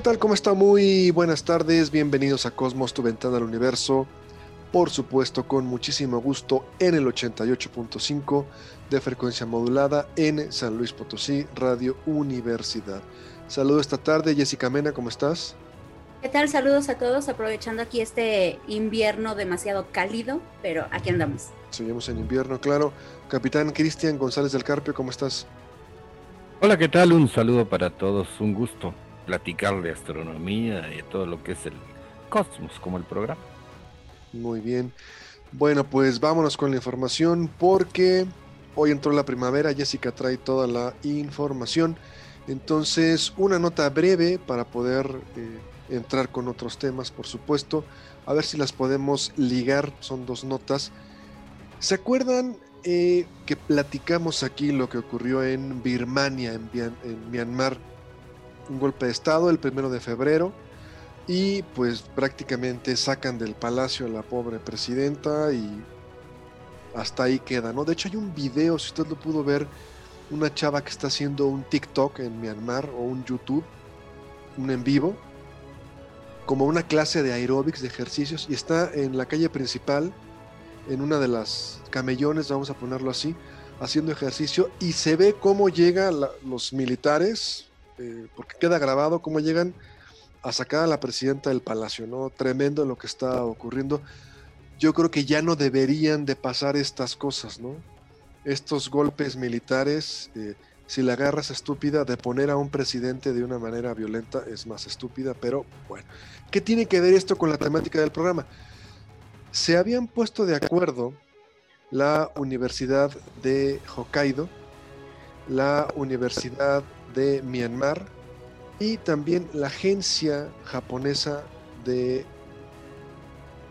¿Qué tal? ¿Cómo está? Muy buenas tardes. Bienvenidos a Cosmos, tu ventana al universo. Por supuesto, con muchísimo gusto en el 88.5 de frecuencia modulada en San Luis Potosí, Radio Universidad. Saludo esta tarde, Jessica Mena, ¿cómo estás? ¿Qué tal? Saludos a todos, aprovechando aquí este invierno demasiado cálido, pero aquí andamos. Seguimos en invierno, claro. Capitán Cristian González del Carpio, ¿cómo estás? Hola, ¿qué tal? Un saludo para todos, un gusto platicar de astronomía y todo lo que es el cosmos como el programa. Muy bien. Bueno, pues vámonos con la información porque hoy entró la primavera, Jessica trae toda la información. Entonces, una nota breve para poder eh, entrar con otros temas, por supuesto. A ver si las podemos ligar, son dos notas. ¿Se acuerdan eh, que platicamos aquí lo que ocurrió en Birmania, en Myanmar? Un golpe de Estado el primero de febrero y pues prácticamente sacan del palacio a la pobre presidenta y hasta ahí queda, ¿no? De hecho hay un video, si usted lo pudo ver, una chava que está haciendo un TikTok en Myanmar o un YouTube, un en vivo, como una clase de aeróbics, de ejercicios, y está en la calle principal, en una de las camellones, vamos a ponerlo así, haciendo ejercicio, y se ve cómo llegan los militares, eh, porque queda grabado cómo llegan a sacar a la presidenta del palacio, ¿no? Tremendo lo que está ocurriendo. Yo creo que ya no deberían de pasar estas cosas, ¿no? Estos golpes militares, eh, si la agarras estúpida, de poner a un presidente de una manera violenta es más estúpida, pero bueno. ¿Qué tiene que ver esto con la temática del programa? Se habían puesto de acuerdo la Universidad de Hokkaido, la Universidad de Myanmar y también la agencia japonesa de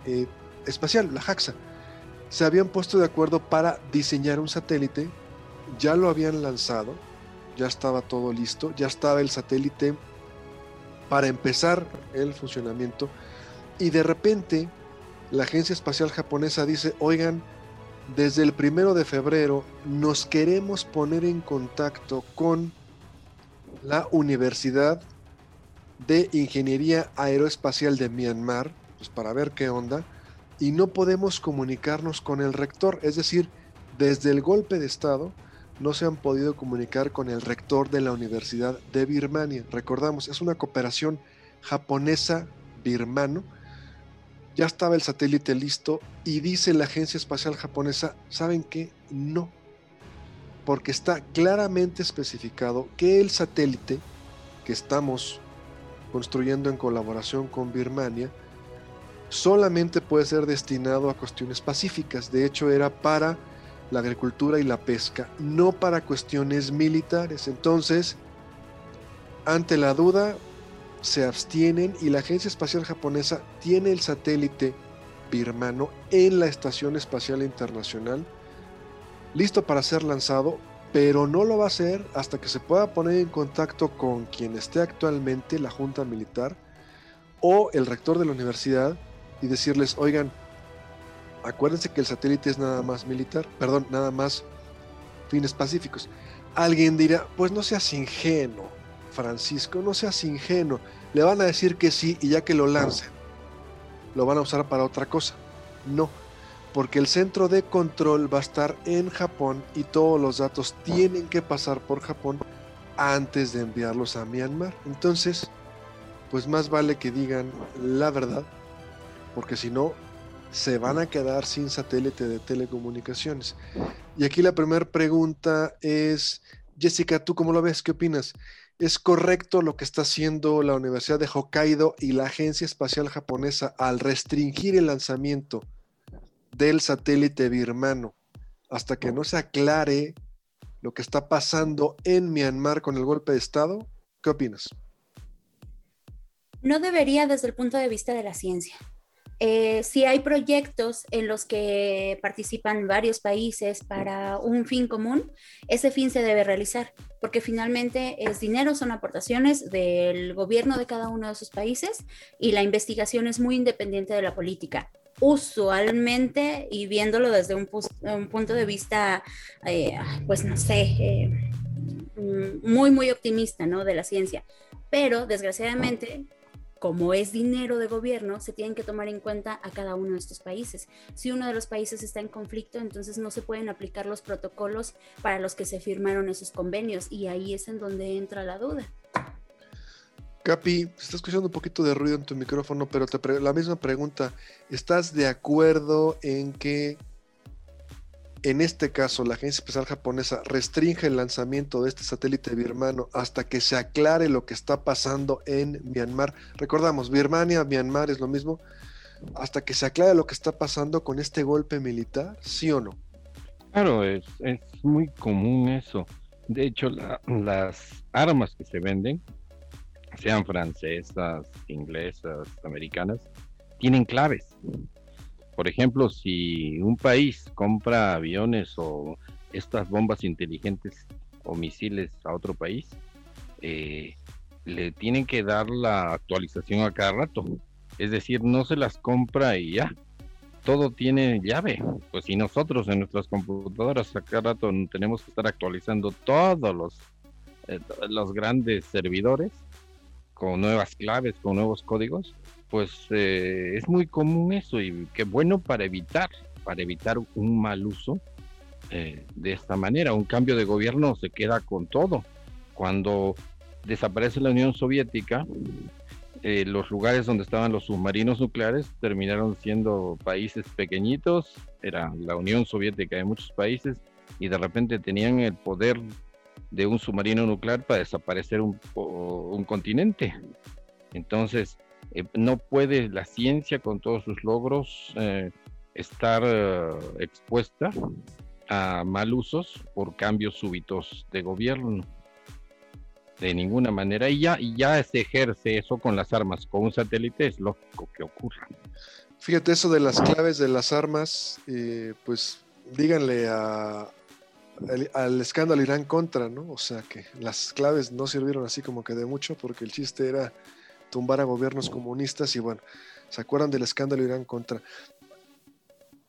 eh, espacial, la JAXA. Se habían puesto de acuerdo para diseñar un satélite, ya lo habían lanzado, ya estaba todo listo, ya estaba el satélite para empezar el funcionamiento y de repente la agencia espacial japonesa dice, oigan, desde el primero de febrero nos queremos poner en contacto con la Universidad de Ingeniería Aeroespacial de Myanmar, pues para ver qué onda, y no podemos comunicarnos con el rector, es decir, desde el golpe de Estado no se han podido comunicar con el rector de la Universidad de Birmania. Recordamos, es una cooperación japonesa-birmano. Ya estaba el satélite listo y dice la Agencia Espacial Japonesa, ¿saben qué? No, porque está claramente especificado que el satélite que estamos construyendo en colaboración con Birmania solamente puede ser destinado a cuestiones pacíficas. De hecho, era para la agricultura y la pesca, no para cuestiones militares. Entonces, ante la duda, se abstienen y la Agencia Espacial Japonesa tiene el satélite birmano en la Estación Espacial Internacional listo para ser lanzado, pero no lo va a hacer hasta que se pueda poner en contacto con quien esté actualmente la Junta Militar o el rector de la universidad y decirles, oigan, acuérdense que el satélite es nada más militar, perdón, nada más fines pacíficos. Alguien dirá, pues no seas ingenuo, Francisco, no seas ingenuo. Le van a decir que sí y ya que lo lancen, lo van a usar para otra cosa. No, porque el centro de control va a estar en Japón y todos los datos tienen que pasar por Japón antes de enviarlos a Myanmar. Entonces, pues más vale que digan la verdad, porque si no, se van a quedar sin satélite de telecomunicaciones. Y aquí la primera pregunta es, Jessica, ¿tú cómo lo ves? ¿Qué opinas? ¿Es correcto lo que está haciendo la Universidad de Hokkaido y la Agencia Espacial Japonesa al restringir el lanzamiento del satélite birmano hasta que no se aclare lo que está pasando en Myanmar con el golpe de Estado? ¿Qué opinas? No debería desde el punto de vista de la ciencia. Eh, si hay proyectos en los que participan varios países para un fin común, ese fin se debe realizar, porque finalmente es dinero, son aportaciones del gobierno de cada uno de esos países y la investigación es muy independiente de la política. Usualmente, y viéndolo desde un, punto de vista, eh, pues no sé, eh, mm, muy, muy optimista, ¿no? De la ciencia. Pero desgraciadamente como es dinero de gobierno, se tienen que tomar en cuenta a cada uno de estos países. Si uno de los países está en conflicto, entonces no se pueden aplicar los protocolos para los que se firmaron esos convenios y ahí es en donde entra la duda. Capi, está escuchando un poquito de ruido en tu micrófono, pero te la misma pregunta, ¿estás de acuerdo en que en este caso, la Agencia Espacial Japonesa restringe el lanzamiento de este satélite birmano hasta que se aclare lo que está pasando en Myanmar. Recordamos, Birmania, Myanmar es lo mismo. Hasta que se aclare lo que está pasando con este golpe militar, ¿sí o no? Claro, es, muy común eso. De hecho, las armas que se venden, sean francesas, inglesas, americanas, tienen claves. Por ejemplo, si un país compra aviones o estas bombas inteligentes o misiles a otro país, eh, le tienen que dar la actualización a cada rato. Es decir, no se las compra y ya. Todo tiene llave. Pues si nosotros en nuestras computadoras a cada rato tenemos que estar actualizando todos los, eh, los grandes servidores con nuevas claves, con nuevos códigos, pues eh, es muy común eso y qué bueno para evitar, para evitar un mal uso eh, de esta manera. Un cambio de gobierno se queda con todo. Cuando desaparece la Unión Soviética, eh, los lugares donde estaban los submarinos nucleares terminaron siendo países pequeñitos, era la Unión Soviética de muchos países, y de repente tenían el poder de un submarino nuclear para desaparecer un, un continente. Entonces, eh, no puede la ciencia con todos sus logros eh, estar eh, expuesta a mal usos por cambios súbitos de gobierno. De ninguna manera. Y ya, y ya se ejerce eso con las armas. Con un satélite es lógico que ocurra. Fíjate, eso de las claves de las armas, pues díganle a, al escándalo Irán contra, ¿no? O sea que las claves no sirvieron así como que de mucho porque el chiste era tumbar a gobiernos comunistas y bueno, ¿se acuerdan del escándalo Irán contra...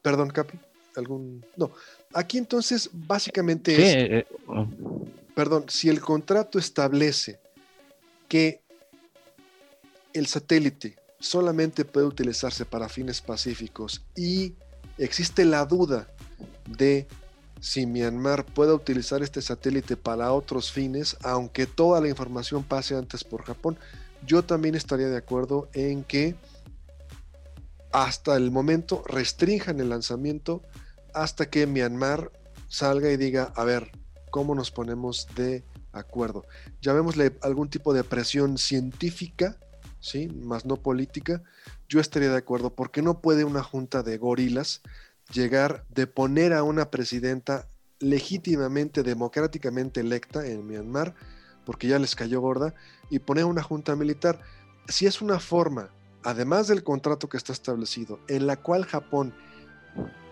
Perdón, Capi, algún... No, aquí entonces básicamente es... Eh, eh, oh. Perdón, si el contrato establece que el satélite solamente puede utilizarse para fines pacíficos y existe la duda de si Myanmar puede utilizar este satélite para otros fines, aunque toda la información pase antes por Japón, yo también estaría de acuerdo en que hasta el momento restrinjan el lanzamiento hasta que Myanmar salga y diga, a ver, ¿cómo nos ponemos de acuerdo? Llamémosle algún tipo de presión científica, ¿sí? Más no política. Yo estaría de acuerdo porque no puede una junta de gorilas llegar de poner a una presidenta legítimamente, democráticamente electa en Myanmar, porque ya les cayó gorda, y poner una junta militar. Si es una forma, además del contrato que está establecido, en la cual Japón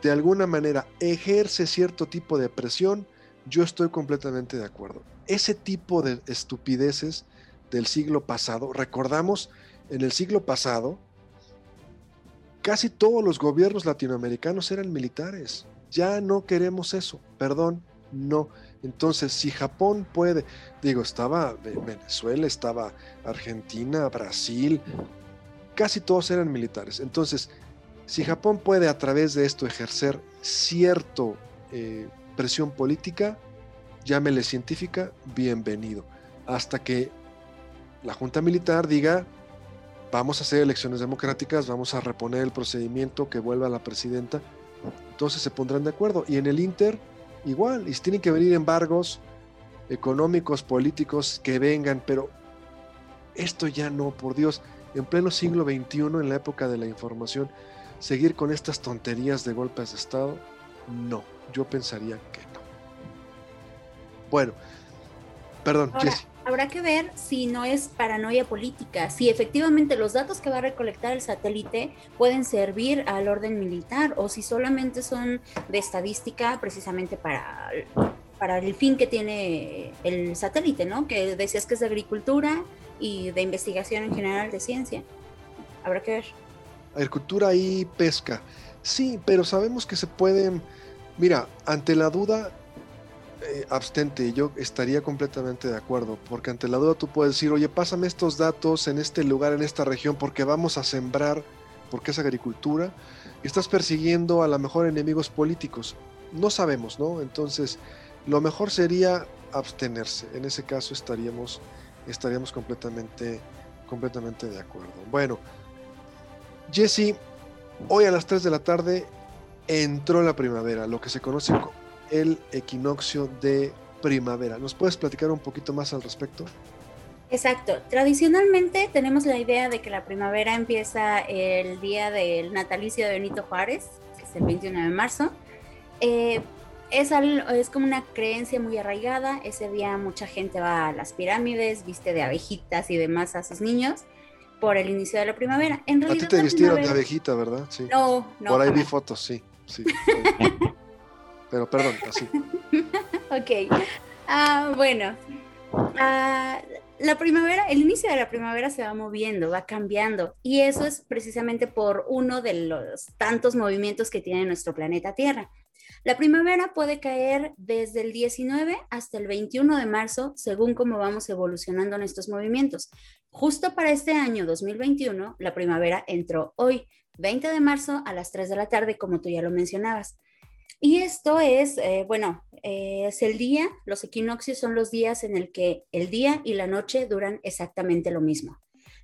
de alguna manera ejerce cierto tipo de presión, yo estoy completamente de acuerdo. Ese tipo de estupideces del siglo pasado, recordamos, en el siglo pasado, casi todos los gobiernos latinoamericanos eran militares. Ya no queremos eso, perdón, no. Entonces, si Japón puede, digo, estaba Venezuela, estaba Argentina, Brasil, casi todos eran militares. Entonces, si Japón puede a través de esto ejercer cierto eh, presión política, llámele científica, bienvenido. Hasta que la Junta Militar diga, vamos a hacer elecciones democráticas, vamos a reponer el procedimiento que vuelva la presidenta, entonces se pondrán de acuerdo. Y en el Inter, igual, y tienen que venir embargos, económicos, políticos, que vengan, pero esto ya no, por Dios, en pleno siglo XXI, en la época de la información, seguir con estas tonterías de golpes de Estado, no, yo pensaría que no. Bueno, perdón, Habrá que ver si no es paranoia política, si efectivamente los datos que va a recolectar el satélite pueden servir al orden militar o si solamente son de estadística precisamente para, para el fin que tiene el satélite, ¿no? Que decías que es de agricultura y de investigación en general de ciencia. Habrá que ver. Agricultura y pesca. Sí, pero sabemos que se pueden... Mira, ante la duda, eh, abstente, yo estaría completamente de acuerdo, porque ante la duda tú puedes decir, oye, pásame estos datos en este lugar, en esta región, porque vamos a sembrar, porque es agricultura, y estás persiguiendo a lo mejor enemigos políticos. No sabemos, ¿no? Entonces, lo mejor sería abstenerse. En ese caso estaríamos, estaríamos completamente, completamente de acuerdo. Bueno, Jesse, hoy a las 3 de la tarde entró la primavera, lo que se conoce como el equinoccio de primavera. ¿Nos puedes platicar un poquito más al respecto? Exacto. Tradicionalmente tenemos la idea de que la primavera empieza el día del natalicio de Benito Juárez, que es el 21 de marzo. Eh, es, es como una creencia muy arraigada. Ese día mucha gente va a las pirámides, viste de abejitas y demás a sus niños por el inicio de la primavera. En realidad, a ti te vistieron de abejita, ¿verdad? Sí. No, no. Por ahí vi fotos, sí. sí. Pero perdón, así. ok. Ah, bueno. Ah, la primavera, el inicio de la primavera se va moviendo, va cambiando. Y eso es precisamente por uno de los tantos movimientos que tiene nuestro planeta Tierra. La primavera puede caer desde el 19 hasta el 21 de marzo, según cómo vamos evolucionando en estos movimientos. Justo para este año 2021, la primavera entró hoy, 20 de marzo a las 3 de la tarde, como tú ya lo mencionabas. Y esto es, eh, bueno, eh, es el día, los equinoccios son los días en el que el día y la noche duran exactamente lo mismo.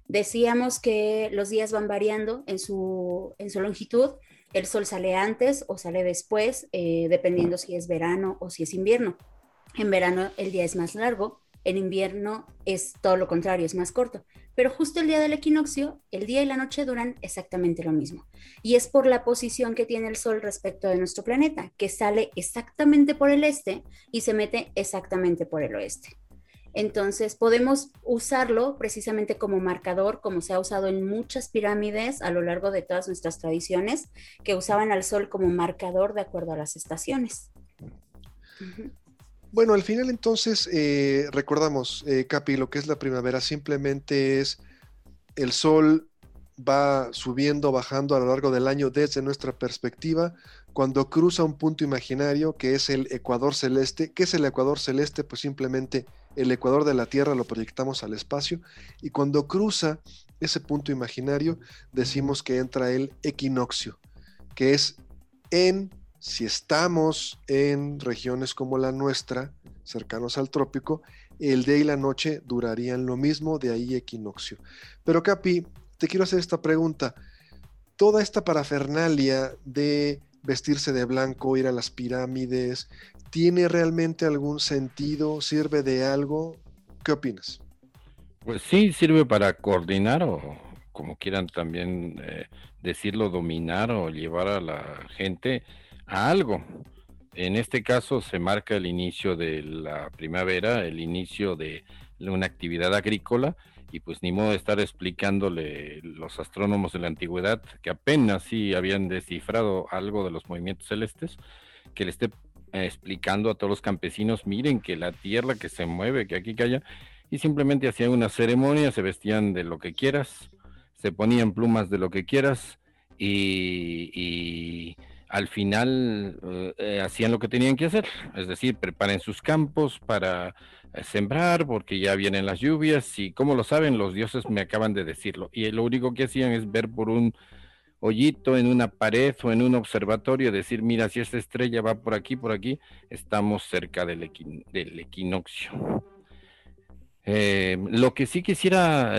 Decíamos que los días van variando en su, en su longitud, el sol sale antes o sale después, eh, dependiendo si es verano o si es invierno. En verano el día es más largo, en invierno es todo lo contrario, es más corto. Pero justo el día del equinoccio, el día y la noche duran exactamente lo mismo. Y es por la posición que tiene el Sol respecto de nuestro planeta, que sale exactamente por el este y se mete exactamente por el oeste. Entonces podemos usarlo precisamente como marcador, como se ha usado en muchas pirámides a lo largo de todas nuestras tradiciones, que usaban al sol como marcador de acuerdo a las estaciones. Bueno, al final entonces eh, recordamos, eh, Capi, lo que es la primavera simplemente es el sol va subiendo, bajando a lo largo del año desde nuestra perspectiva, cuando cruza un punto imaginario que es el ecuador celeste. ¿Qué es el ecuador celeste? Pues simplemente el ecuador de la Tierra lo proyectamos al espacio y cuando cruza ese punto imaginario decimos que entra el equinoccio, que es en si estamos en regiones como la nuestra, cercanos al trópico, el día y la noche durarían lo mismo, de ahí equinoccio. Pero Capi, te quiero hacer esta pregunta. Toda esta parafernalia de vestirse de blanco, ir a las pirámides, ¿tiene realmente algún sentido? ¿Sirve de algo? ¿Qué opinas? Pues sí, sirve para coordinar o como quieran también eh, decirlo, dominar o llevar a la gente a algo. En este caso se marca el inicio de la primavera, el inicio de una actividad agrícola y pues ni modo de estar explicándole los astrónomos de la antigüedad que apenas sí habían descifrado algo de los movimientos celestes, que le esté eh, explicando a todos los campesinos, miren que la tierra que se mueve, que aquí que allá, y simplemente hacían una ceremonia, se vestían de lo que quieras, se ponían plumas de lo que quieras y al final eh, eh, hacían lo que tenían que hacer, es decir, preparen sus campos para eh, sembrar porque ya vienen las lluvias y como lo saben los dioses me acaban de decirlo y lo único que hacían es ver por un hoyito en una pared o en un observatorio decir mira si esta estrella va por aquí por aquí estamos cerca del, equinoccio lo que sí quisiera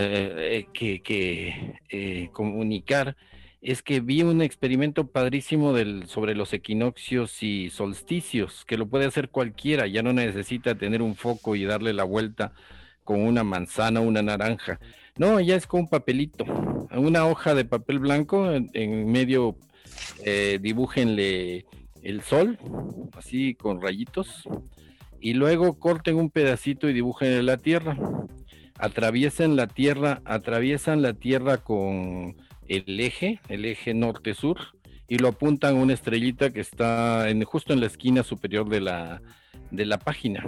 que, comunicar es que vi un experimento padrísimo del, sobre los equinoccios y solsticios, que lo puede hacer cualquiera, ya no necesita tener un foco y darle la vuelta con una manzana o una naranja. No, ya es con un papelito, una hoja de papel blanco, en, medio eh, dibújenle el sol, así con rayitos, y luego corten un pedacito y dibujen la tierra. Atraviesan la tierra, atraviesan la tierra con el eje, el eje norte-sur, y lo apuntan a una estrellita que está justo en la esquina superior de la, de la página.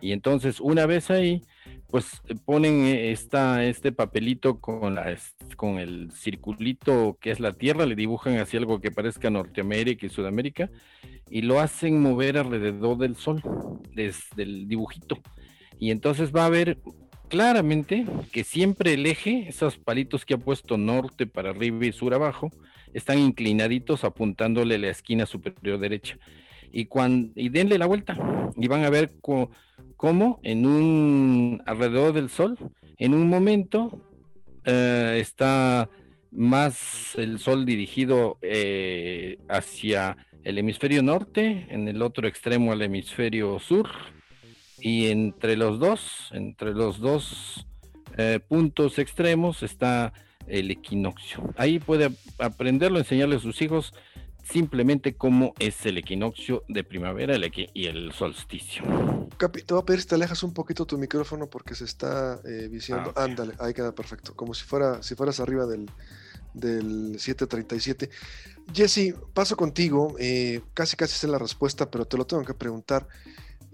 Y entonces, una vez ahí, pues ponen esta, este papelito con, la, con el circulito que es la Tierra, le dibujan así algo que parezca Norteamérica y Sudamérica, y lo hacen mover alrededor del Sol, desde el dibujito. Y entonces va a haber claramente que siempre el eje, esos palitos que ha puesto norte para arriba y sur abajo, están inclinaditos apuntándole la esquina superior derecha. Y, cuando, y denle la vuelta y van a ver cómo en un alrededor del sol, en un momento eh, está más el sol dirigido eh, hacia el hemisferio norte, en el otro extremo al hemisferio sur, y entre los dos, entre los dos eh, puntos extremos está el equinoccio. Ahí puede aprenderlo, enseñarle a sus hijos simplemente cómo es el equinoccio de primavera y el solsticio. Capi, te voy a pedir si te alejas un poquito tu micrófono porque se está eh, viciando. Ah, Ándale, ahí queda perfecto. Como si, fuera, si fueras arriba del, del 737. Jesse, paso contigo. Eh, casi casi sé la respuesta, pero te lo tengo que preguntar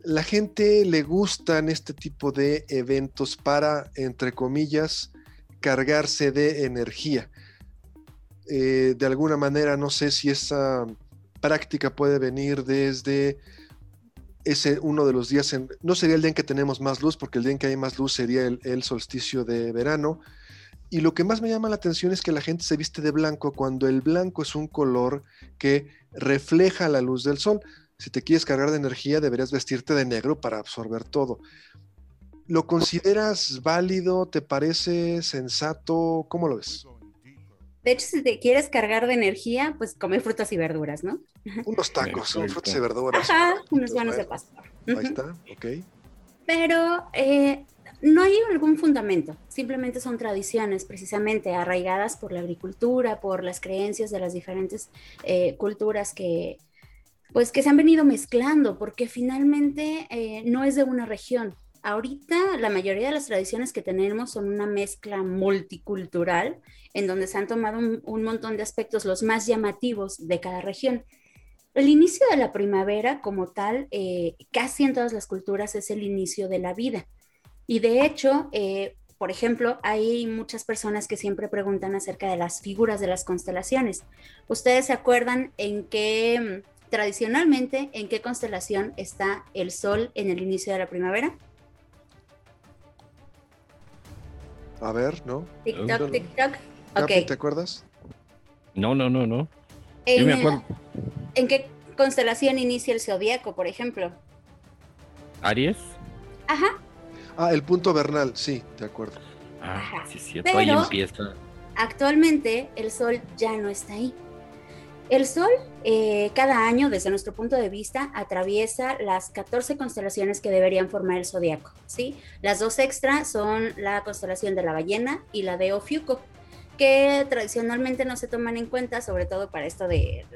la gente le gustan este tipo de eventos para, entre comillas, cargarse de energía. Eh, de alguna manera, no sé si esa práctica puede venir desde ese uno de los días, no sería el día en que tenemos más luz, porque el día en que hay más luz sería el solsticio de verano. Y lo que más me llama la atención es que la gente se viste de blanco cuando el blanco es un color que refleja la luz del sol. Si te quieres cargar de energía, deberías vestirte de negro para absorber todo. ¿Lo consideras válido? ¿Te parece sensato? ¿Cómo lo ves? De hecho, si te quieres cargar de energía, pues come frutas y verduras, ¿no? Unos tacos, frutas y verduras. Ajá, unos buenos de pastor. Ahí está, ok. Pero eh, no hay algún fundamento, simplemente son tradiciones precisamente arraigadas por la agricultura, por las creencias de las diferentes eh, culturas que, pues que se han venido mezclando, porque finalmente eh, no es de una región. Ahorita la mayoría de las tradiciones que tenemos son una mezcla multicultural, en donde se han tomado un, montón de aspectos, los más llamativos de cada región. El inicio de la primavera como tal, eh, casi en todas las culturas es el inicio de la vida. Y de hecho, eh, por ejemplo, hay muchas personas que siempre preguntan acerca de las figuras de las constelaciones. ¿Ustedes se acuerdan en qué tradicionalmente, ¿en qué constelación está el Sol en el inicio de la primavera? A ver, ¿no? TikTok, TikTok. ¿Te acuerdas? No, no, no, no. En, me acuerdo. ¿En qué constelación inicia el zodiaco, por ejemplo? ¿Aries? Ajá. Ah, el punto vernal, sí, de acuerdo. Ah, sí, cierto, ahí empieza. Actualmente el Sol ya no está ahí. El Sol eh, cada año, desde nuestro punto de vista, atraviesa las 14 constelaciones que deberían formar el zodiaco. ¿sí? Las dos extra son la constelación de la ballena y la de Ofiuco, que tradicionalmente no se toman en cuenta, sobre todo para esto de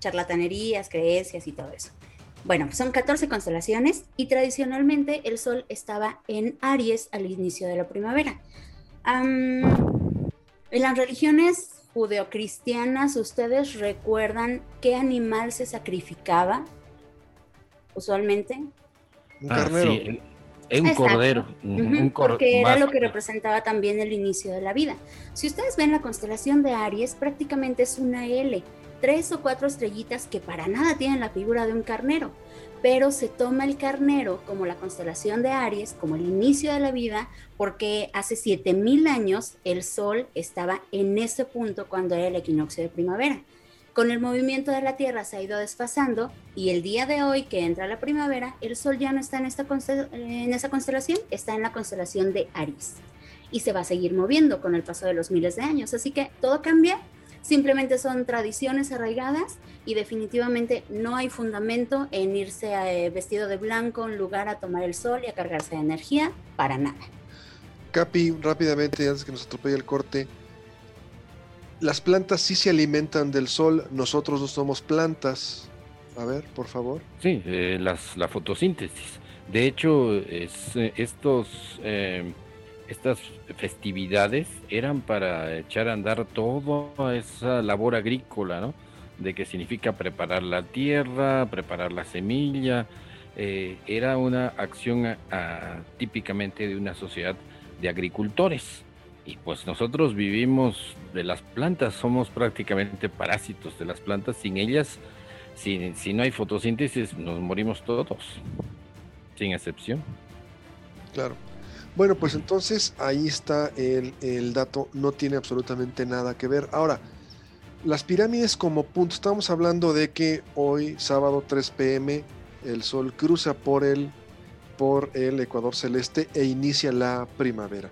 charlatanerías, creencias y todo eso. Bueno, son 14 constelaciones y tradicionalmente el Sol estaba en Aries al inicio de la primavera. en las religiones judeocristianas, ¿ustedes recuerdan qué animal se sacrificaba usualmente? Un ah, carnero. un cordero. porque era lo que representaba también el inicio de la vida. Si ustedes ven la constelación de Aries, prácticamente es una L, tres o cuatro estrellitas que para nada tienen la figura de un carnero pero se toma el carnero como la constelación de Aries, como el inicio de la vida, porque hace 7000 años el Sol estaba en ese punto cuando era el equinoccio de primavera. Con el movimiento de la Tierra se ha ido desfasando y el día de hoy que entra la primavera, el Sol ya no está en, esta en esa constelación, está en la constelación de Aries y se va a seguir moviendo con el paso de los miles de años. Así que todo cambia simplemente son tradiciones arraigadas y definitivamente no hay fundamento en irse eh, vestido de blanco a un lugar a tomar el sol y a cargarse de energía, para nada. Capi, rápidamente, antes que nos atropelle el corte, las plantas sí se alimentan del sol, nosotros no somos plantas. A ver, por favor. Sí, eh, las, la fotosíntesis. De hecho, es, eh, estos, eh, estas festividades eran para echar a andar toda esa labor agrícola, ¿no? De que significa preparar la tierra, preparar la semilla. era una acción típicamente de una sociedad de agricultores. Y pues nosotros vivimos de las plantas, somos prácticamente parásitos de las plantas. Sin ellas, si, si no hay fotosíntesis, nos morimos todos, sin excepción. Claro. Bueno, pues entonces ahí está el, dato, no tiene absolutamente nada que ver. Ahora, las pirámides como punto, estamos hablando de que hoy, sábado 3 pm, el sol cruza por el, por el Ecuador celeste e inicia la primavera.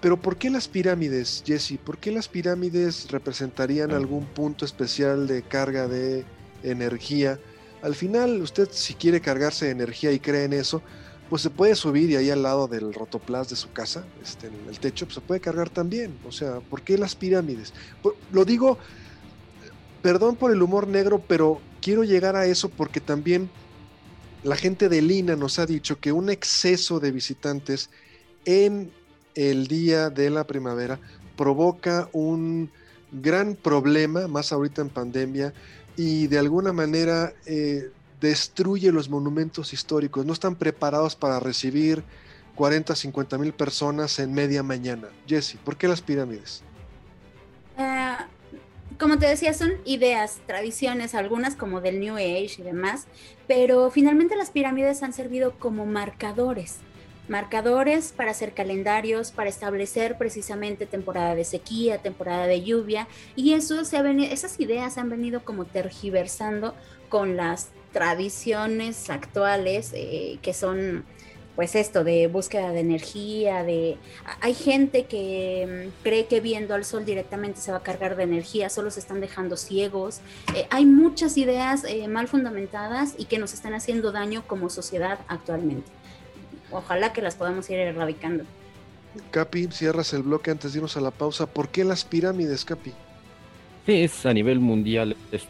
Pero ¿por qué las pirámides, Jesse? ¿Por qué las pirámides representarían algún punto especial de carga de energía? Al final, usted si quiere cargarse de energía y cree en eso, pues se puede subir y ahí al lado del rotoplas de su casa, este, en el techo, pues se puede cargar también. O sea, ¿por qué las pirámides? Lo digo, perdón por el humor negro, pero quiero llegar a eso porque también la gente de Lina nos ha dicho que un exceso de visitantes en el día de la primavera provoca un gran problema, más ahorita en pandemia, y de alguna manera eh, destruye los monumentos históricos. No están preparados para recibir 40, 50 mil personas en media mañana. Jesse, ¿por qué las pirámides? Eh, como te decía, son ideas, tradiciones, algunas como del New Age y demás, pero finalmente las pirámides han servido como marcadores marcadores para hacer calendarios, para establecer precisamente temporada de sequía, temporada de lluvia, y eso se ha venido, esas ideas han venido como tergiversando con las tradiciones actuales eh, que son pues esto de búsqueda de energía, de hay gente que mm, cree que viendo al sol directamente se va a cargar de energía, solo se están dejando ciegos. Eh, hay muchas ideas eh, mal fundamentadas y que nos están haciendo daño como sociedad actualmente ojalá que las podamos ir erradicando. Capi, cierras el bloque antes de irnos a la pausa. ¿Por qué las pirámides, Capi? Sí, es a nivel mundial esto.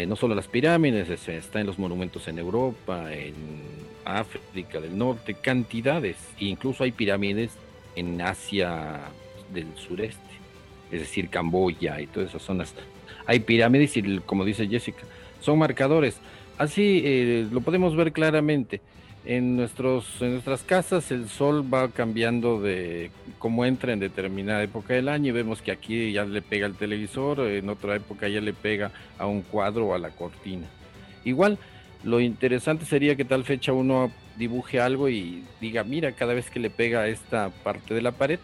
Eh, no solo las pirámides, está en los monumentos en Europa, en África del Norte, cantidades. E incluso hay pirámides en Asia del sureste, es decir, Camboya y todas esas zonas. Hay pirámides y, como dice Jessica, son marcadores. Así eh, lo podemos ver claramente en, nuestros, en nuestras casas el sol va cambiando de cómo entra en determinada época del año y vemos que aquí ya le pega al televisor, en otra época ya le pega a un cuadro o a la cortina. Igual, lo interesante sería que tal fecha uno dibuje algo y diga, mira, cada vez que le pega a esta parte de la pared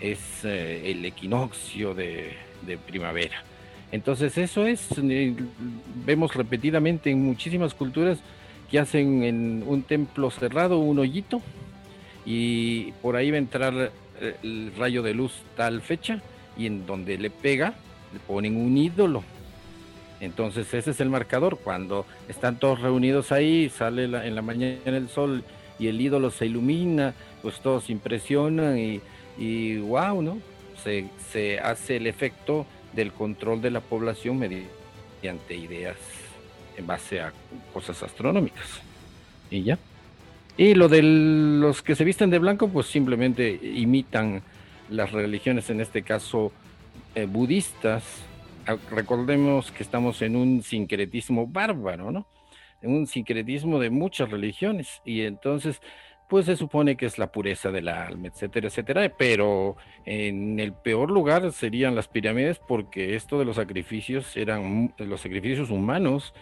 es eh, el equinoccio de, de primavera. Entonces eso es, eh, vemos repetidamente en muchísimas culturas, que hacen en un templo cerrado un hoyito y por ahí va a entrar eh, el rayo de luz tal fecha y en donde le pega le ponen un ídolo. Entonces ese es el marcador. Cuando están todos reunidos ahí, sale en la mañana el sol y el ídolo se ilumina, pues todos impresionan y, y wow, ¿no? Se, se hace el efecto del control de la población mediante ideas en base a cosas astronómicas. Y ya. Y lo de los que se visten de blanco, pues simplemente imitan las religiones, en este caso eh, budistas. Ah, recordemos que estamos en un sincretismo bárbaro, ¿no? En un sincretismo de muchas religiones. Y entonces, pues se supone que es la pureza del alma, etcétera, etcétera. Pero en el peor lugar serían las pirámides, porque esto de los sacrificios eran los sacrificios humanos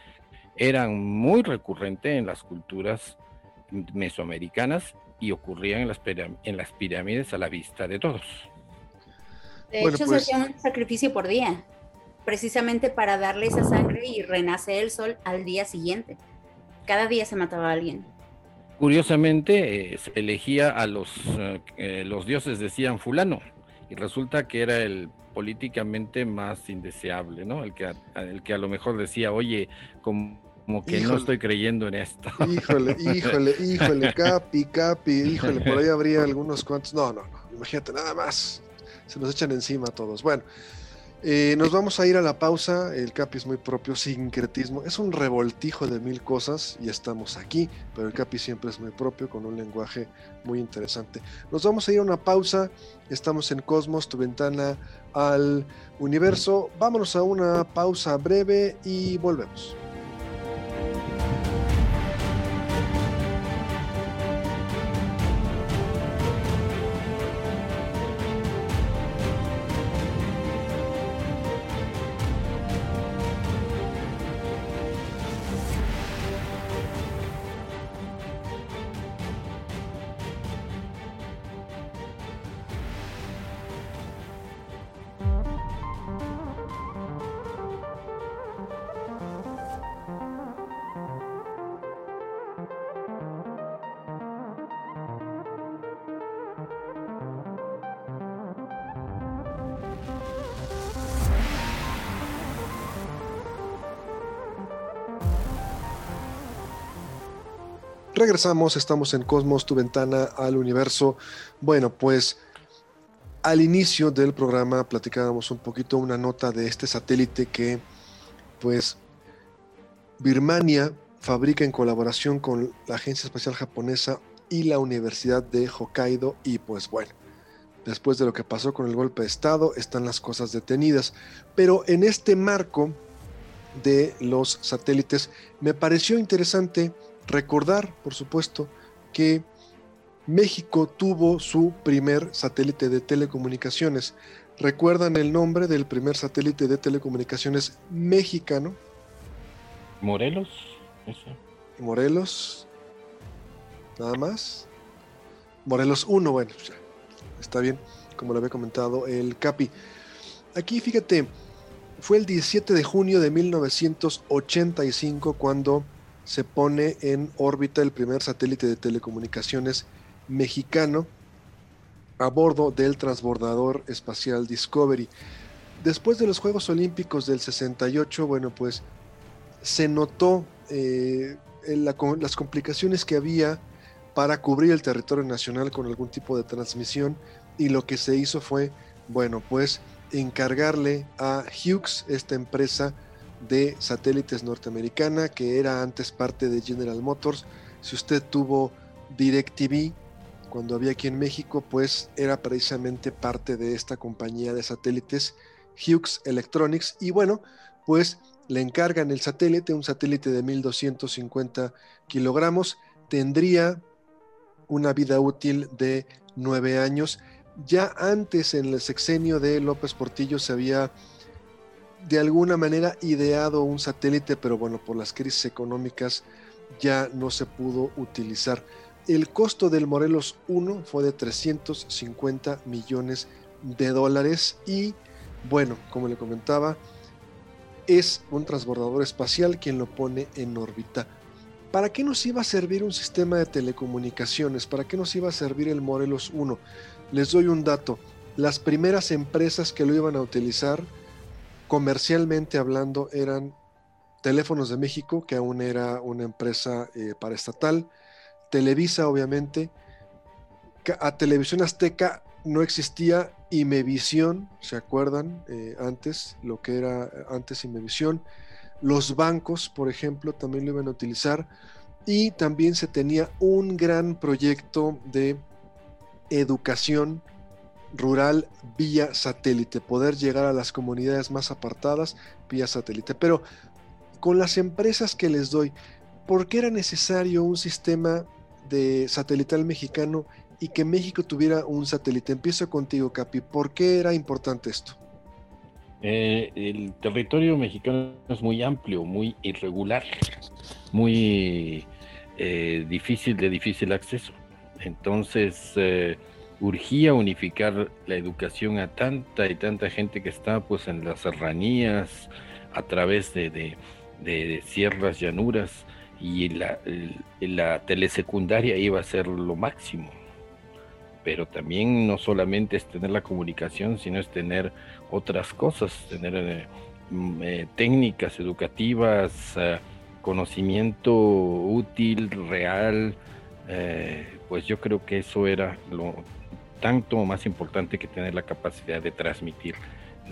eran muy recurrentes en las culturas mesoamericanas y ocurrían en las, en las pirámides a la vista de todos. De hecho, se pues hacía un sacrificio por día, precisamente para darle esa sangre y renace el sol al día siguiente. Cada día se mataba a alguien. Curiosamente, eh, se elegía a los, eh, los dioses decían fulano, y resulta que era el políticamente más indeseable, ¿no? El que, el que a lo mejor decía, oye, como, que no estoy creyendo en esto. Híjole, híjole, híjole, capi, capi, híjole, por ahí habría algunos cuantos. No, no, no, imagínate, nada más. Se nos echan encima todos. Bueno, eh, nos vamos a ir a la pausa. El Capi es muy propio, sincretismo. Es un revoltijo de mil cosas y estamos aquí, pero el Capi siempre es muy propio, con un lenguaje muy interesante. Nos vamos a ir a una pausa. Estamos en Cosmos, tu ventana al universo. Vámonos a una pausa breve y volvemos. Regresamos, estamos en Cosmos, tu ventana al universo. Bueno, pues al inicio del programa platicábamos un poquito una nota de este satélite que pues Birmania fabrica en colaboración con la Agencia Espacial Japonesa y la Universidad de Hokkaido y pues bueno, después de lo que pasó con el golpe de Estado están las cosas detenidas, pero en este marco de los satélites me pareció interesante Recordar, por supuesto, que México tuvo su primer satélite de telecomunicaciones. ¿Recuerdan el nombre del primer satélite de telecomunicaciones mexicano? Morelos. Morelos. Nada más. Morelos 1, bueno, está bien, como lo había comentado el Capi. Aquí fíjate, fue el 17 de junio de 1985 cuando se pone en órbita el primer satélite de telecomunicaciones mexicano a bordo del transbordador espacial Discovery. Después de los Juegos Olímpicos del 68, bueno, pues se notó eh, las complicaciones que había para cubrir el territorio nacional con algún tipo de transmisión y lo que se hizo fue, bueno, pues encargarle a Hughes, esta empresa de satélites norteamericana, que era antes parte de General Motors. Si usted tuvo DirecTV cuando había aquí en México, pues era precisamente parte de esta compañía de satélites, Hughes Electronics. Y bueno, pues le encargan el satélite, un satélite de 1250 kilogramos, tendría una vida útil de nueve años. Ya antes, en el sexenio de López Portillo, se había de alguna manera ideado un satélite, pero bueno, por las crisis económicas ya no se pudo utilizar. El costo del Morelos 1 fue de 350 millones de dólares y bueno, como le comentaba, es un transbordador espacial quien lo pone en órbita. ¿Para qué nos iba a servir un sistema de telecomunicaciones? ¿Para qué nos iba a servir el Morelos 1? Les doy un dato. Las primeras empresas que lo iban a utilizar comercialmente hablando eran Teléfonos de México, que aún era una empresa eh, paraestatal, Televisa obviamente, a Televisión Azteca no existía Imevisión, ¿se acuerdan? Eh, antes, lo que era antes Imevisión. Los bancos, por ejemplo, también lo iban a utilizar. Y también se tenía un gran proyecto de educación rural vía satélite, poder llegar a las comunidades más apartadas vía satélite. Pero con las empresas que les doy, ¿por qué era necesario un sistema de satelital mexicano y que México tuviera un satélite? Empiezo contigo, Capi. ¿Por qué era importante esto? Eh, el territorio mexicano es muy amplio, muy irregular, muy eh, difícil de difícil acceso. Entonces, eh, urgía unificar la educación a tanta y tanta gente que está pues en las serranías, a través de, sierras, llanuras, y la, la telesecundaria iba a ser lo máximo. pero también no solamente es tener la comunicación, sino es tener otras cosas, tener eh, mm, eh, técnicas educativas, eh, conocimiento útil, real, pues yo creo que eso era lo tanto más importante que tener la capacidad de transmitir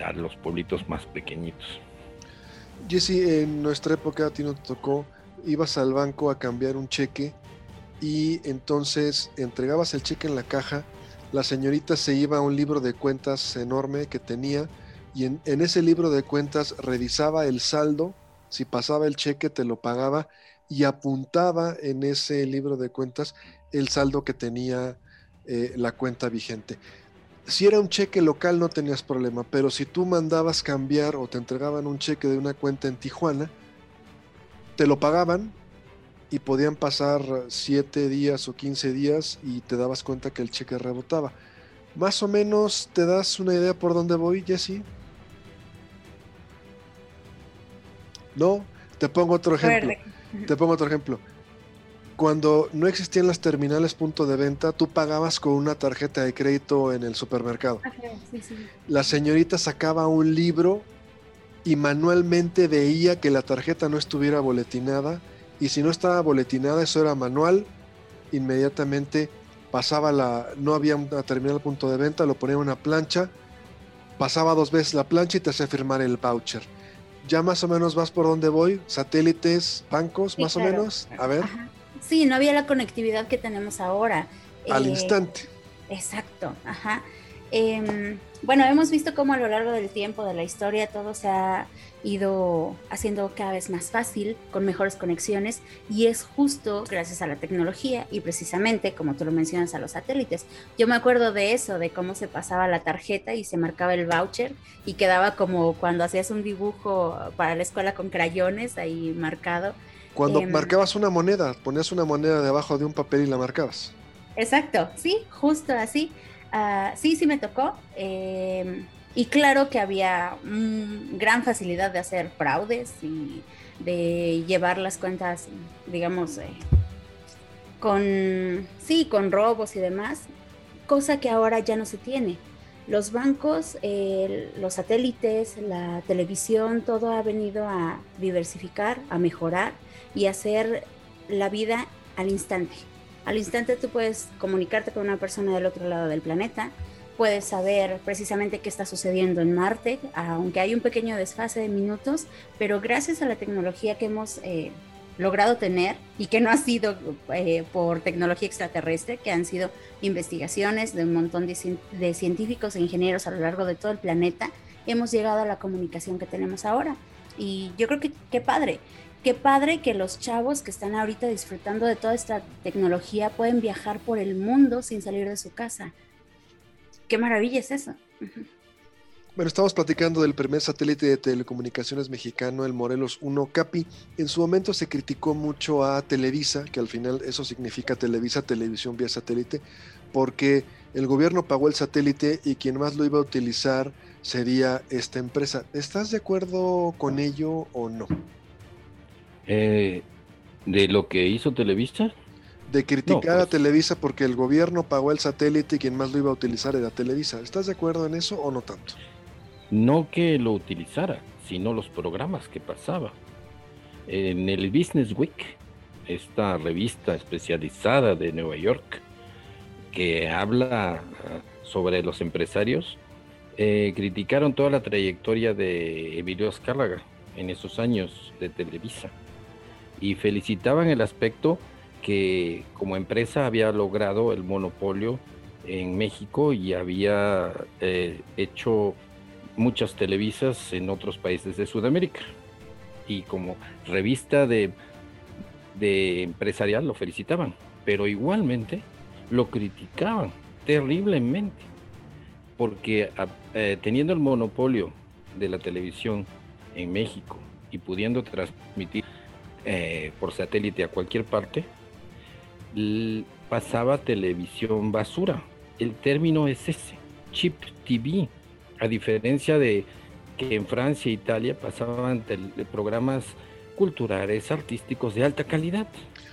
a los pueblitos más pequeñitos. Jesse, en nuestra época a ti no te tocó, ibas al banco a cambiar un cheque y entonces entregabas el cheque en la caja, la señorita se iba a un libro de cuentas enorme que tenía y en, ese libro de cuentas revisaba el saldo, si pasaba el cheque te lo pagaba y apuntaba en ese libro de cuentas el saldo que tenía eh, la cuenta vigente. Si era un cheque local no tenías problema, pero si tú mandabas cambiar o te entregaban un cheque de una cuenta en Tijuana, te lo pagaban y podían pasar 7 días o 15 días y te dabas cuenta que el cheque rebotaba. Más o menos te das una idea por dónde voy, Jesse. No, te pongo otro ejemplo. Te pongo otro ejemplo. Cuando no existían las terminales punto de venta, tú pagabas con una tarjeta de crédito en el supermercado. La señorita sacaba un libro y manualmente veía que la tarjeta no estuviera boletinada y si no estaba boletinada, eso era manual, inmediatamente pasaba la, no había una terminal punto de venta, lo ponía en una plancha, pasaba dos veces la plancha y te hacía firmar el voucher. Ya más o menos vas por donde voy, satélites, bancos, más o menos, a ver. Sí, no había la conectividad que tenemos ahora. Al eh, instante. Exacto, ajá. Em, bueno, hemos visto cómo a lo largo del tiempo, de la historia, todo se ha ido haciendo cada vez más fácil, con mejores conexiones, y es justo gracias a la tecnología y precisamente, como tú lo mencionas, a los satélites. Yo me acuerdo de eso, de cómo se pasaba la tarjeta y se marcaba el voucher y quedaba como cuando hacías un dibujo para la escuela con crayones ahí marcado. Cuando em, marcabas una moneda, ponías una moneda debajo de un papel y la marcabas. Exacto, sí, justo así. Ah, sí, sí me tocó. Em, y claro que había gran facilidad de hacer fraudes y de llevar las cuentas, digamos, eh, con, sí, con robos y demás, cosa que ahora ya no se tiene. Los bancos, los satélites, la televisión, todo ha venido a diversificar, a mejorar y hacer la vida al instante. Al instante tú puedes comunicarte con una persona del otro lado del planeta, puedes saber precisamente qué está sucediendo en Marte, aunque hay un pequeño desfase de minutos, pero gracias a la tecnología que hemos eh, logrado tener y que no ha sido eh, por tecnología extraterrestre, que han sido investigaciones de un montón de, científicos e ingenieros a lo largo de todo el planeta, hemos llegado a la comunicación que tenemos ahora. Y yo creo que qué padre, qué padre que los chavos que están ahorita disfrutando de toda esta tecnología pueden viajar por el mundo sin salir de su casa qué maravilla es eso. Bueno, estamos platicando del primer satélite de telecomunicaciones mexicano, el Morelos 1 Capi. En su momento se criticó mucho a Televisa, que al final eso significa Televisa, televisión vía satélite, porque el gobierno pagó el satélite y quien más lo iba a utilizar sería esta empresa. ¿Estás de acuerdo con ello o no? Eh, ¿De lo que hizo Televisa? de criticar a pues. Televisa porque el gobierno pagó el satélite y quien más lo iba a utilizar era Televisa. ¿Estás de acuerdo en eso o no tanto? No que lo utilizara, sino los programas que pasaba. En el Business Week, esta revista especializada de Nueva York, que habla ah, sobre los empresarios, eh, criticaron toda la trayectoria de Emilio Azcárraga en esos años de Televisa y felicitaban el aspecto que como empresa había logrado el monopolio en México y había eh, hecho muchas televisas en otros países de Sudamérica. Y como revista de, de empresarial lo felicitaban, pero igualmente lo criticaban terriblemente, porque eh, teniendo el monopolio de la televisión en México y pudiendo transmitir eh, por satélite a cualquier parte, pasaba televisión basura. El término es ese, chip TV, a diferencia de que en Francia e Italia pasaban programas culturales, artísticos de alta calidad.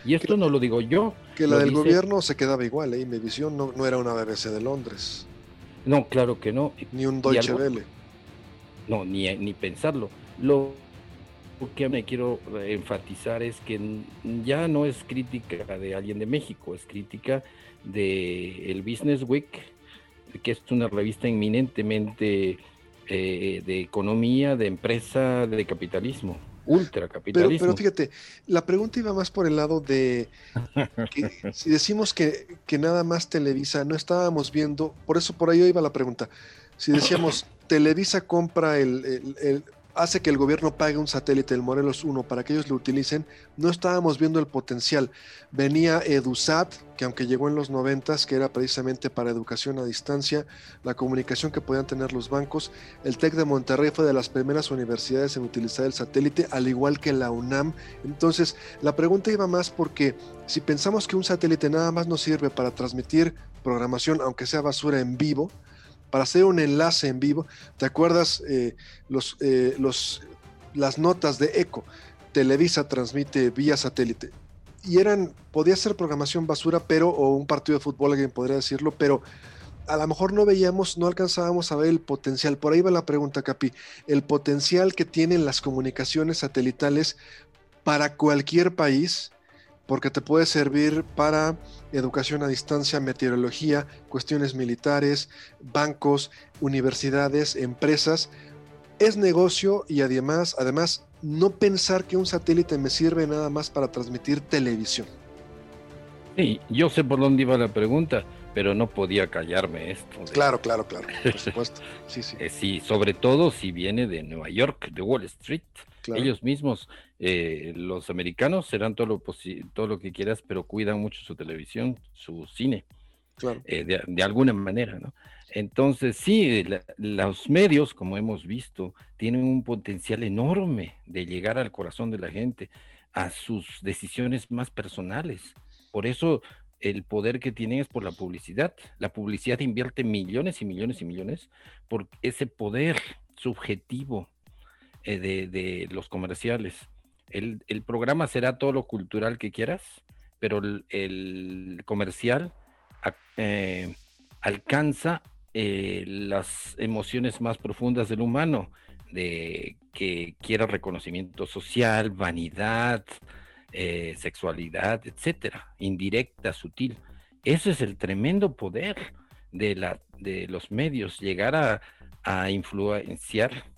Y esto no lo digo yo. Que la del gobierno se quedaba igual, ¿eh? Imevisión no, no era una BBC de Londres. No, claro que no. Ni un Deutsche Welle. No, ni, ni pensarlo. Lo que me quiero enfatizar es que ya no es crítica de alguien de México, es crítica de el Business Week, que es una revista eminentemente eh, de economía, de empresa, de capitalismo ultracapitalismo. Pero, pero fíjate, la pregunta iba más por el lado de si decimos que, que, nada más Televisa, no estábamos viendo, por eso por ahí iba la pregunta. Si decíamos Televisa compra el hace que el gobierno pague un satélite, el Morelos 1, para que ellos lo utilicen, no estábamos viendo el potencial. Venía EduSat, que aunque llegó en los 90, que era precisamente para educación a distancia, la comunicación que podían tener los bancos. El TEC de Monterrey fue de las primeras universidades en utilizar el satélite, al igual que la UNAM. Entonces, la pregunta iba más porque si pensamos que un satélite nada más nos sirve para transmitir programación, aunque sea basura en vivo, para hacer un enlace en vivo. ¿Te acuerdas eh, eh, los, las notas de ECO? Televisa transmite vía satélite. Y eran, podía ser programación basura, pero, o un partido de fútbol, alguien podría decirlo, pero a lo mejor no veíamos, no alcanzábamos a ver el potencial. Por ahí va la pregunta, Capi. El potencial que tienen las comunicaciones satelitales para cualquier país porque te puede servir para educación a distancia, meteorología, cuestiones militares, bancos, universidades, empresas. Es negocio y además, además, no pensar que un satélite me sirve nada más para transmitir televisión. Sí, yo sé por dónde iba la pregunta, pero no podía callarme esto. Claro, claro, claro, por supuesto. Sí, sí. Eh, sí, sobre todo si viene de Nueva York, de Wall Street. Ellos mismos, eh, los americanos serán todo lo, todo lo que quieras, pero cuidan mucho su televisión, su cine, eh, de, alguna manera, ¿no? Entonces, sí, los medios, como hemos visto, tienen un potencial enorme de llegar al corazón de la gente, a sus decisiones más personales. Por eso el poder que tienen es por la publicidad. La publicidad invierte millones y millones y millones por ese poder subjetivo eh, de, los comerciales. El, programa será todo lo cultural que quieras, pero el, comercial eh, alcanza eh, las emociones más profundas del humano, de que quiera reconocimiento social, vanidad, sexualidad, etcétera, indirecta, sutil. Ese es el tremendo poder de, la, de los medios, llegar a, a influenciar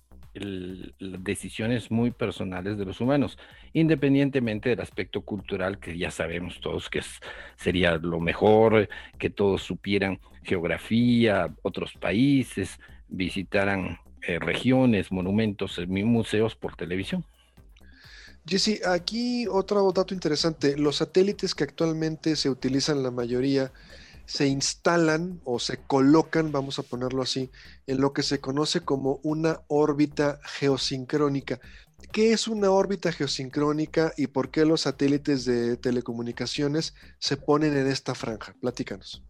decisiones muy personales de los humanos, independientemente del aspecto cultural que ya sabemos todos que sería lo mejor, que todos supieran geografía, otros países, visitaran eh, regiones, monumentos, eh, museos por televisión. Jesse, aquí otro dato interesante, los satélites que actualmente se utilizan la mayoría se instalan o se colocan, vamos a ponerlo así, en lo que se conoce como una órbita geosincrónica. ¿Qué es una órbita geosincrónica y por qué los satélites de telecomunicaciones se ponen en esta franja? Platícanos.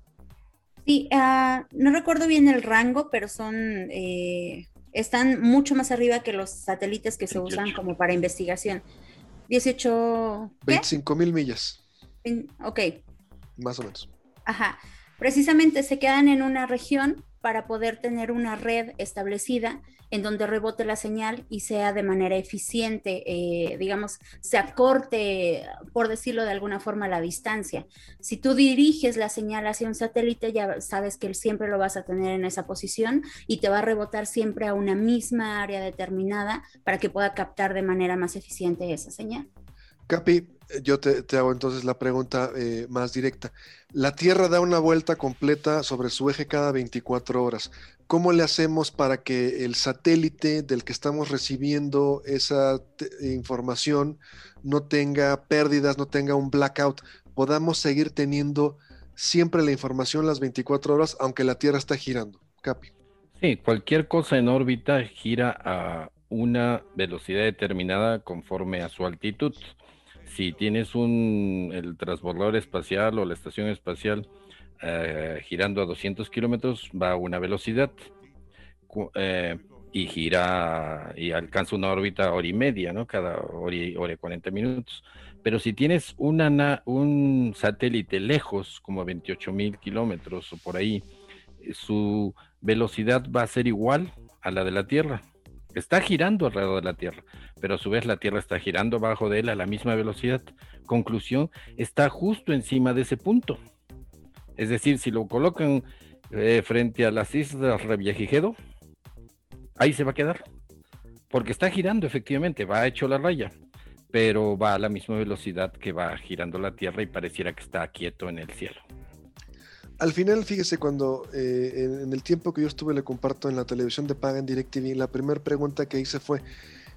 Sí, ah, no recuerdo bien el rango, pero son, eh, están mucho más arriba que los satélites que se usan como para investigación. 18... 25 mil millas. Ok. Más o menos. Ajá. Precisamente se quedan en una región para poder tener una red establecida en donde rebote la señal y sea de manera eficiente, eh, digamos, se acorte, por decirlo de alguna forma, la distancia. Si tú diriges la señal hacia un satélite, ya sabes que siempre lo vas a tener en esa posición y te va a rebotar siempre a una misma área determinada para que pueda captar de manera más eficiente esa señal. Capi, yo te, hago entonces la pregunta eh, más directa. La Tierra da una vuelta completa sobre su eje cada 24 horas. ¿Cómo le hacemos para que el satélite del que estamos recibiendo esa información no tenga pérdidas, no tenga un blackout? Podamos seguir teniendo siempre la información las 24 horas, aunque la Tierra está girando. Capi. Sí, cualquier cosa en órbita gira a una velocidad determinada conforme a su altitud si tienes un, el transbordador espacial o la estación espacial eh, girando a 200 kilómetros, va a una velocidad. Eh, y gira y alcanza una órbita hora y media, ¿no? Cada hora y, hora y 40 minutos. Pero si tienes un satélite lejos, como 28 mil kilómetros o por ahí, eh, su velocidad va a ser igual a la de la Tierra. Está girando alrededor de la Tierra, pero a su vez la Tierra está girando bajo de él a la misma velocidad. Conclusión, está justo encima de ese punto. Es decir, si lo colocan eh, frente a las islas Revillagigedo, ahí se va a quedar. Porque está girando efectivamente, va hecho la raya pero va a la misma velocidad que va girando la Tierra y pareciera que está quieto en el cielo. Al final, fíjese, cuando eh, en, el tiempo que yo estuve, le comparto en la televisión de paga en DirecTV, la primera pregunta que hice fue,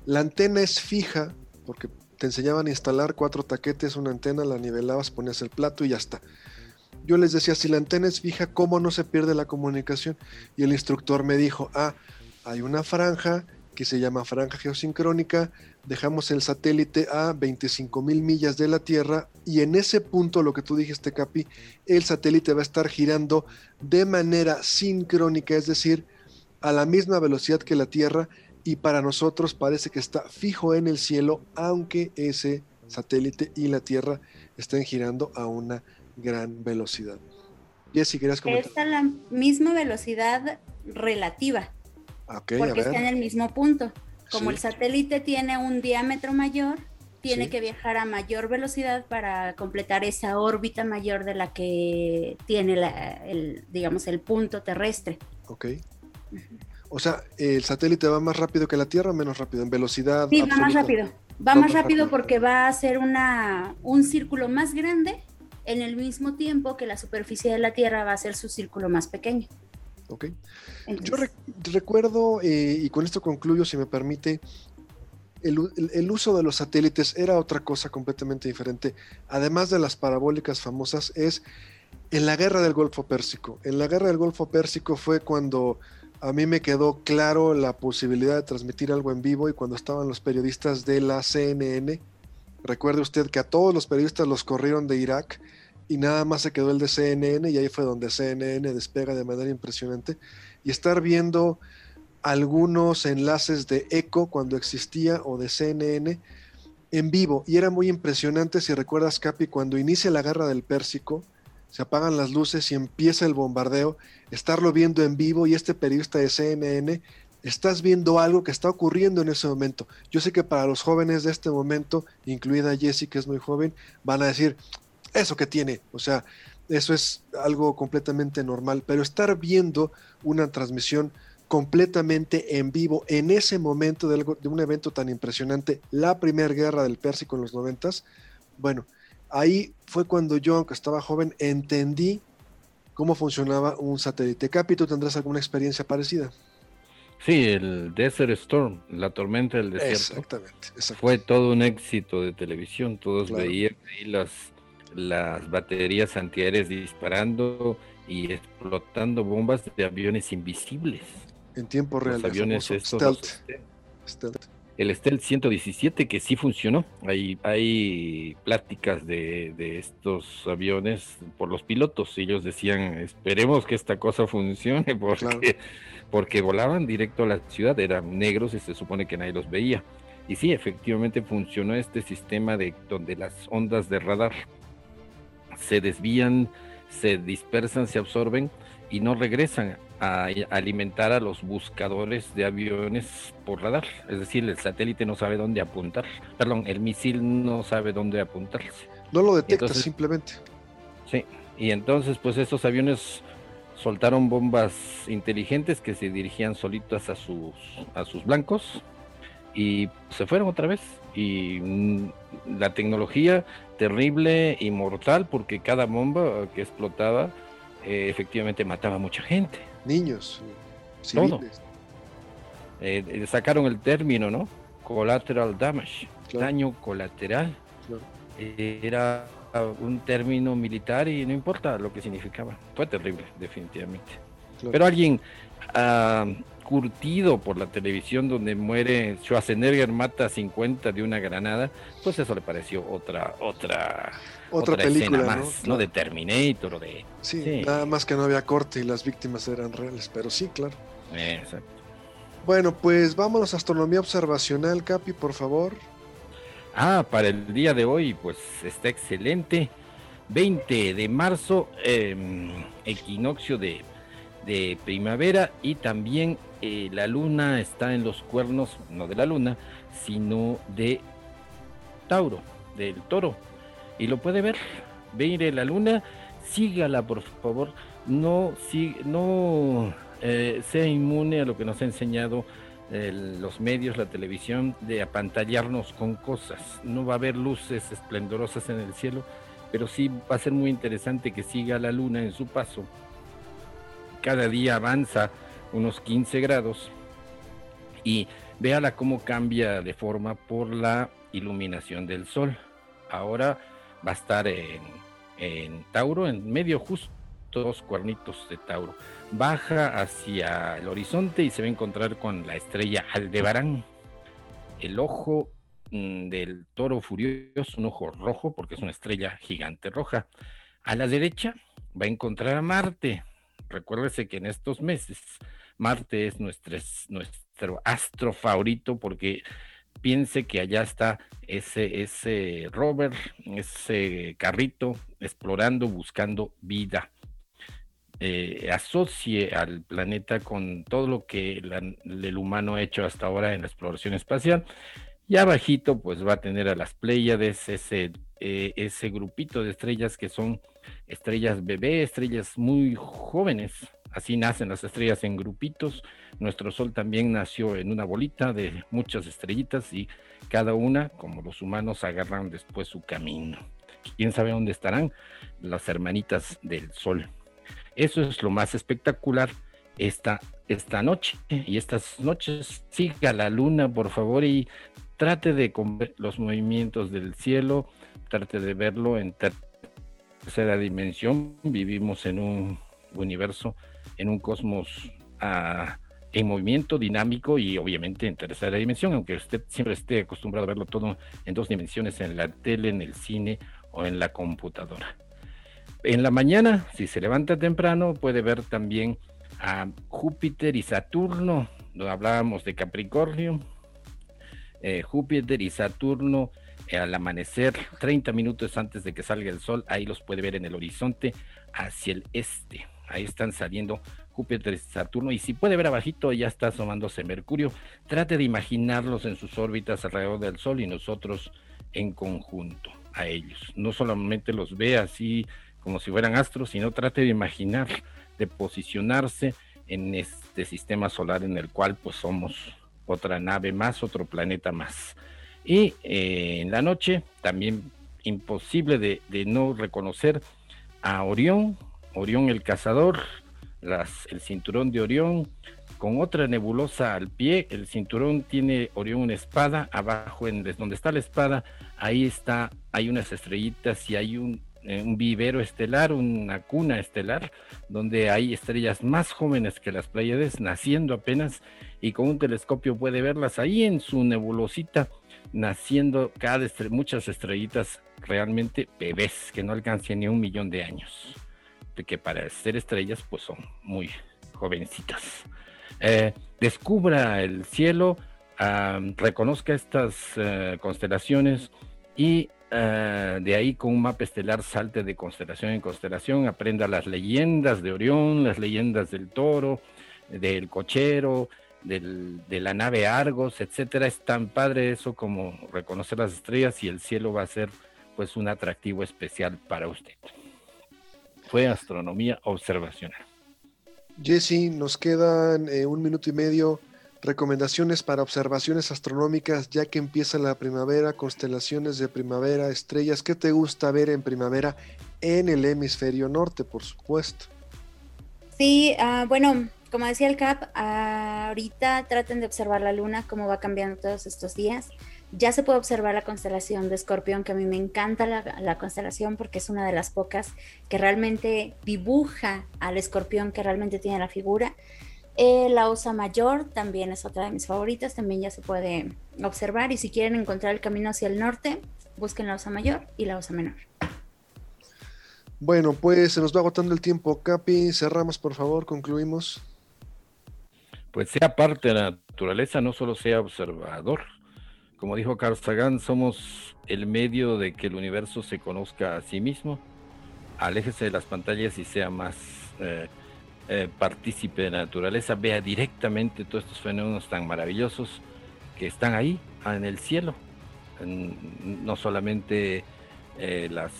¿la antena es fija? Porque te enseñaban a instalar cuatro taquetes, una antena, la nivelabas, ponías el plato y ya está. Yo les decía, si la antena es fija, ¿cómo no se pierde la comunicación? Y el instructor me dijo, ah, hay una franja que se llama franja geosincrónica, dejamos el satélite a 25 mil millas de la Tierra y en ese punto, lo que tú dijiste, Capi, el satélite va a estar girando de manera sincrónica, es decir, a la misma velocidad que la Tierra y para nosotros parece que está fijo en el cielo, aunque ese satélite y la Tierra estén girando a una gran velocidad. Jessy, ¿querías comentar? Está la misma velocidad relativa porque está en el mismo punto. Como el satélite tiene un diámetro mayor, tiene que viajar a mayor velocidad para completar esa órbita mayor de la que tiene el, digamos, el punto terrestre. Ok. O sea, ¿el satélite va más rápido que la Tierra o menos rápido? ¿En velocidad? Sí, va más rápido. Va, más rápido, porque va a hacer una, un círculo más grande en el mismo tiempo que la superficie de la Tierra va a ser su círculo más pequeño. ¿Ok? Yo recuerdo, eh, y con esto concluyo, si me permite, el, uso de los satélites era otra cosa completamente diferente. Además de las parabólicas famosas, es en la guerra del Golfo Pérsico. En la guerra del Golfo Pérsico fue cuando a mí me quedó claro la posibilidad de transmitir algo en vivo y cuando estaban los periodistas de la CNN. Recuerde usted que a todos los periodistas los corrieron de Irak y nada más se quedó el de CNN y ahí fue donde CNN despega de manera impresionante. Y estar viendo algunos enlaces de ECO cuando existía o de CNN en vivo. Y era muy impresionante, si recuerdas, Capi, cuando inicia la guerra del Pérsico, se apagan las luces y empieza el bombardeo, estarlo viendo en vivo y este periodista de CNN, estás viendo algo que está ocurriendo en ese momento. Yo sé que para los jóvenes de este momento, incluida Jessie, que es muy joven, van a decir, eso que tiene, o sea, eso es algo completamente normal, pero estar viendo una transmisión completamente en vivo en ese momento de, un evento tan impresionante, la primera guerra del Pérsico en los noventas, bueno, ahí fue cuando yo, aunque estaba joven, entendí cómo funcionaba un satélite. Capi, ¿tú tendrás alguna experiencia parecida? Sí, el Desert Storm, la tormenta del desierto. Exactamente, Fue todo un éxito de televisión. Todos veían ahí las las baterías antiaéreas disparando y explotando bombas de aviones invisibles. En tiempo real. Los aviones estos, stealth. El Stealth 117 que sí funcionó. Hay, hay pláticas de, estos aviones por los pilotos. Ellos decían, esperemos que esta cosa funcione porque, porque volaban directo a la ciudad. Eran negros y se supone que nadie los veía. Y sí, efectivamente funcionó este sistema de donde las ondas de radar se desvían, se dispersan, se absorben y no regresan a alimentar a los buscadores de aviones por radar. Es decir, el satélite no sabe dónde apuntar. Perdón, el misil no sabe dónde apuntarse. No lo detecta simplemente. Sí, y entonces pues estos aviones soltaron bombas inteligentes que se dirigían solitas a sus, a sus blancos y se fueron otra vez. Y mm, la tecnología terrible y mortal porque cada bomba que explotaba eh, efectivamente mataba a mucha gente. Niños, civiles. Eh, eh, sacaron el término, ¿no? Collateral damage, daño colateral. era un término militar y no importa lo que significaba. Fue terrible, definitivamente. Pero alguien ah, curtido por la televisión donde muere Schwarzenegger mata a 50 de una granada, pues eso le pareció otra otra otra, película más, ¿no? De Terminator o de sí, nada más que no había corte y las víctimas eran reales, pero sí, claro. Exacto. Bueno, pues vámonos a astronomía observacional, Capi, por favor. Ah, para el día de hoy, pues está excelente. 20 de marzo, em, equinoccio de, primavera y también eh, la luna está en los cuernos, no de la luna, sino de Tauro, del toro. Y lo puede ver, ve la luna, sígala por favor, no, no eh, sea inmune a lo que nos ha enseñado los medios, la televisión, de apantallarnos con cosas. No va a haber luces esplendorosas en el cielo, pero sí va a ser muy interesante que siga la luna en su paso. Cada día avanza unos 15 grados y véala cómo cambia de forma por la iluminación del sol. Ahora va a estar en, Tauro, en medio justo dos cuernitos de Tauro. Baja hacia el horizonte y se va a encontrar con la estrella Aldebarán. El ojo mm, del toro furioso, un ojo rojo, porque es una estrella gigante roja. A la derecha va a encontrar a Marte. Recuérdese que en estos meses Marte es nuestro, nuestro astro favorito porque piense que allá está ese, ese rover, ese carrito explorando, buscando vida. Eh, asocie al planeta con todo lo que el humano ha hecho hasta ahora en la exploración espacial. Y abajito, pues va a tener a las Pléyades, ese, eh, ese grupito de estrellas que son estrellas bebé, estrellas muy jóvenes. Así nacen las estrellas en grupitos. Nuestro Sol también nació en una bolita de muchas estrellitas y cada una, como los humanos, agarran después su camino. ¿Quién sabe dónde estarán las hermanitas del Sol? Eso es lo más espectacular esta, esta noche. Y estas noches siga la luna, por favor, y trate de ver los movimientos del cielo, trate de verlo en tercera dimensión. Vivimos en un universo, en un cosmos ah, en movimiento dinámico y obviamente en tercera dimensión, aunque usted siempre esté acostumbrado a verlo todo en dos dimensiones, en la tele, en el cine o en la computadora. En la mañana, si se levanta temprano, puede ver también a Júpiter y Saturno. Hablábamos de Capricornio. Eh, Júpiter y Saturno eh, al amanecer, 30 minutos antes de que salga el sol, ahí los puede ver en el horizonte hacia el este. Ahí están saliendo Júpiter Saturno. Y si puede ver abajito, ya está asomándose Mercurio. Trate de imaginarlos en sus órbitas alrededor del Sol y nosotros en conjunto a ellos. No solamente los ve así como si fueran astros, sino trate de imaginar, de posicionarse en este sistema solar en el cual pues somos otra nave más, otro planeta más. Y eh, en la noche también imposible de, no reconocer a Orión, Orión el cazador, el cinturón de Orión, con otra nebulosa al pie, el cinturón tiene Orión una espada, abajo en donde está la espada, ahí está, hay unas estrellitas y hay un, eh, un vivero estelar, una cuna estelar, donde hay estrellas más jóvenes que las Pleiades, naciendo apenas, y con un telescopio puede verlas ahí en su nebulosita, naciendo cada muchas estrellitas realmente bebés, que no alcancen ni un millón de años, de que para ser estrellas pues son muy jovencitas. Eh, descubra el cielo, reconozca estas eh, constelaciones y Ah, de ahí con un mapa estelar salte de constelación en constelación, aprenda las leyendas de Orión, las leyendas del toro, del cochero, de la nave Argos, etcétera. Es tan padre eso como reconocer las estrellas y el cielo va a ser pues un atractivo especial para usted. Fue astronomía observacional. Jesse, nos quedan eh, un minuto y medio recomendaciones para observaciones astronómicas ya que empieza la primavera, constelaciones de primavera, estrellas. ¿Qué te gusta ver en primavera en el hemisferio norte, por supuesto? Sí, ah, bueno, como decía el CAP, ahorita traten de observar la luna, cómo va cambiando todos estos días. Ya se puede observar la constelación de Escorpión, que a mí me encanta la, la, constelación porque es una de las pocas que realmente dibuja al escorpión que realmente tiene la figura. Eh, la Osa Mayor también es otra de mis favoritas, también ya se puede observar y si quieren encontrar el camino hacia el norte, busquen la Osa Mayor y la Osa Menor. Bueno, pues se nos va agotando el tiempo, Capi, cerramos por favor, concluimos. pues sea parte de la naturaleza, no solo sea observador. Como dijo Carl Sagan, somos el medio de que el universo se conozca a sí mismo. Aléjese de las pantallas y sea más eh, eh, partícipe de la naturaleza, vea directamente todos estos fenómenos tan maravillosos que están ahí, en el cielo. no solamente eh, las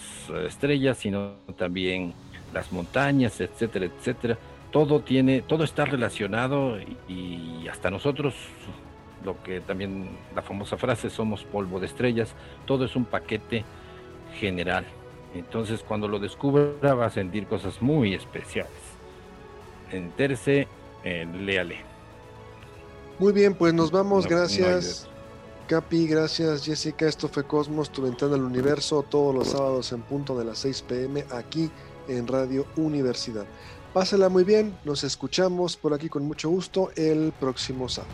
estrellas, sino también las montañas, etcétera, etcétera. Todo tiene, todo está relacionado y, hasta nosotros, lo que también la famosa frase, somos polvo de estrellas, todo es un paquete general. Entonces cuando lo descubra va a sentir cosas muy especiales. Entérese, eh, léale. Muy bien, pues nos vamos, gracias. Capi, gracias Jessica. Esto fue Cosmos, tu ventana al universo, todos los sábados en punto de las 6 pm aquí en Radio Universidad. Pásala muy bien, nos escuchamos por aquí con mucho gusto el próximo sábado.